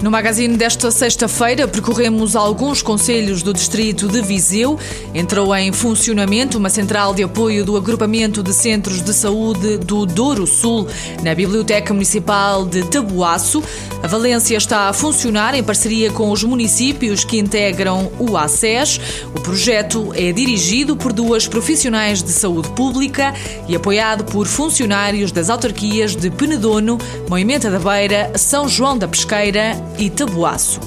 No magazine desta sexta-feira percorremos alguns conselhos do distrito de Viseu. Entrou em funcionamento uma central de apoio do agrupamento de centros de saúde do Douro Sul, na Biblioteca Municipal de Tabuaço. A Valência está a funcionar em parceria com os municípios que integram o ACES. O projeto é dirigido por duas profissionais de saúde pública e apoiado por funcionários das autarquias de Penedono, Moimenta da Beira, São João da Pesqueira e Tabuaço.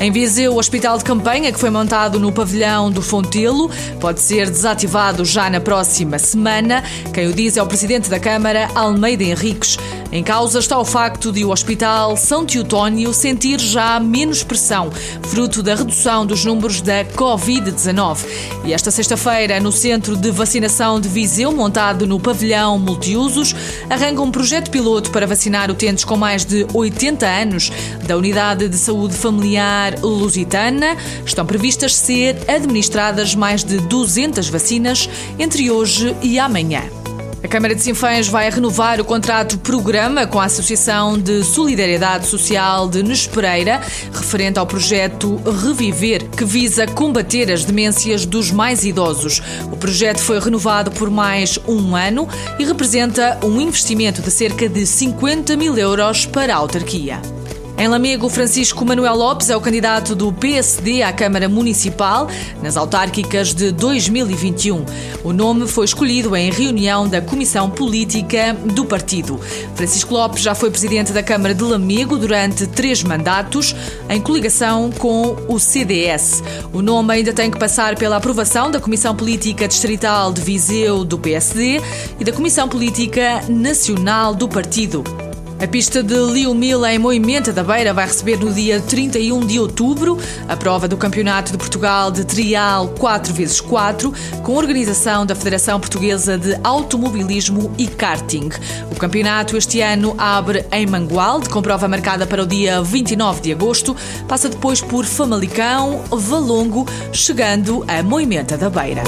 Em Viseu, o hospital de campanha que foi montado no pavilhão do Fontelo pode ser desativado já na próxima semana. Quem o diz é o presidente da Câmara, Almeida Henriques. Em causa está o facto de o Hospital São Teotónio sentir já menos pressão, fruto da redução dos números da Covid-19. E esta sexta-feira, no Centro de Vacinação de Viseu, montado no pavilhão multiusos, arranca um projeto piloto para vacinar utentes com mais de 80 anos da Unidade de Saúde Familiar Lusitana. Estão previstas ser administradas mais de 200 vacinas entre hoje e amanhã. A Câmara de Sinfãs vai renovar o contrato programa com a Associação de Solidariedade Social de Nespereira, referente ao projeto Reviver, que visa combater as demências dos mais idosos. O projeto foi renovado por mais um ano e representa um investimento de cerca de 50 mil euros para a autarquia. Em Lamego, Francisco Manuel Lopes é o candidato do PSD à Câmara Municipal nas autárquicas de 2021. O nome foi escolhido em reunião da Comissão Política do partido. Francisco Lopes já foi presidente da Câmara de Lamego durante três mandatos, em coligação com o CDS. O nome ainda tem que passar pela aprovação da Comissão Política Distrital de Viseu do PSD e da Comissão Política Nacional do partido. A pista de Liu Mila em Moimenta da Beira vai receber no dia 31 de outubro a prova do Campeonato de Portugal de Trial 4x4, com organização da Federação Portuguesa de Automobilismo e Karting. O campeonato este ano abre em Mangualde, com prova marcada para o dia 29 de agosto, passa depois por Famalicão, Valongo, chegando a Moimenta da Beira.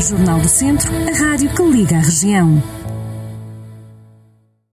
Jornal do Centro, a rádio que liga a região.